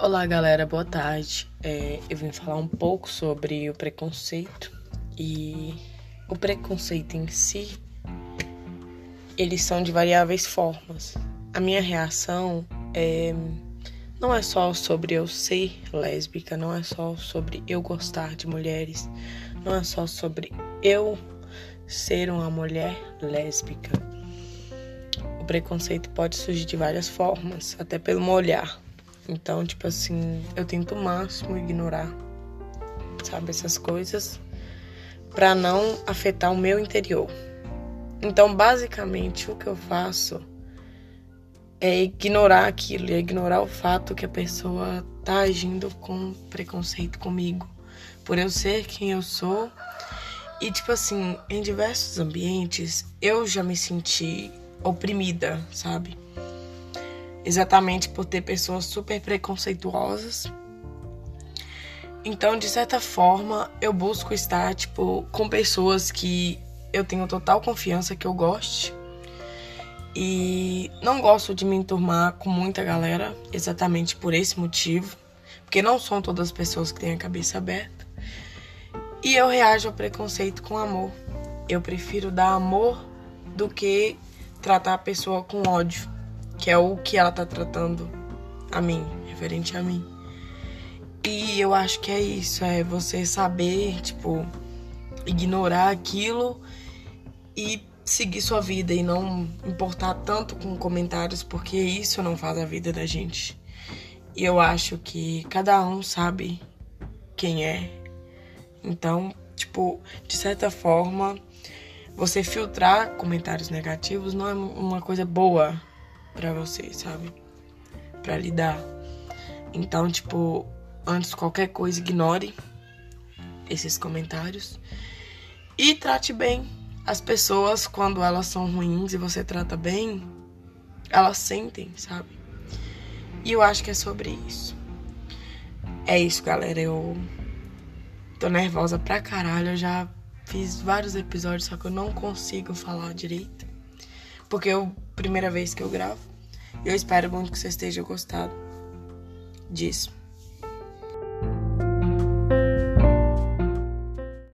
Olá, galera, boa tarde. É, eu vim falar um pouco sobre o preconceito e o preconceito em si. Eles são de variáveis formas. A minha reação é, não é só sobre eu ser lésbica, não é só sobre eu gostar de mulheres, não é só sobre eu ser uma mulher lésbica. O preconceito pode surgir de várias formas, até pelo meu olhar. Então, tipo assim, eu tento o máximo ignorar, sabe, essas coisas para não afetar o meu interior. Então, basicamente, o que eu faço é ignorar aquilo, é ignorar o fato que a pessoa tá agindo com preconceito comigo, por eu ser quem eu sou. E tipo assim, em diversos ambientes eu já me senti oprimida, sabe? Exatamente por ter pessoas super preconceituosas. Então, de certa forma, eu busco estar tipo com pessoas que eu tenho total confiança que eu goste. E não gosto de me enturmar com muita galera, exatamente por esse motivo, porque não são todas as pessoas que têm a cabeça aberta. E eu reajo ao preconceito com amor. Eu prefiro dar amor do que tratar a pessoa com ódio que é o que ela tá tratando a mim, referente a mim. E eu acho que é isso, é você saber, tipo, ignorar aquilo e seguir sua vida e não importar tanto com comentários, porque isso não faz a vida da gente. E eu acho que cada um sabe quem é. Então, tipo, de certa forma, você filtrar comentários negativos não é uma coisa boa para você, sabe? Para lidar. Então, tipo, antes de qualquer coisa, ignore esses comentários e trate bem as pessoas quando elas são ruins e você trata bem, elas sentem, sabe? E eu acho que é sobre isso. É isso, galera. Eu tô nervosa pra caralho. Eu já fiz vários episódios, só que eu não consigo falar direito. Porque é a primeira vez que eu gravo. Eu espero muito que você esteja gostado disso.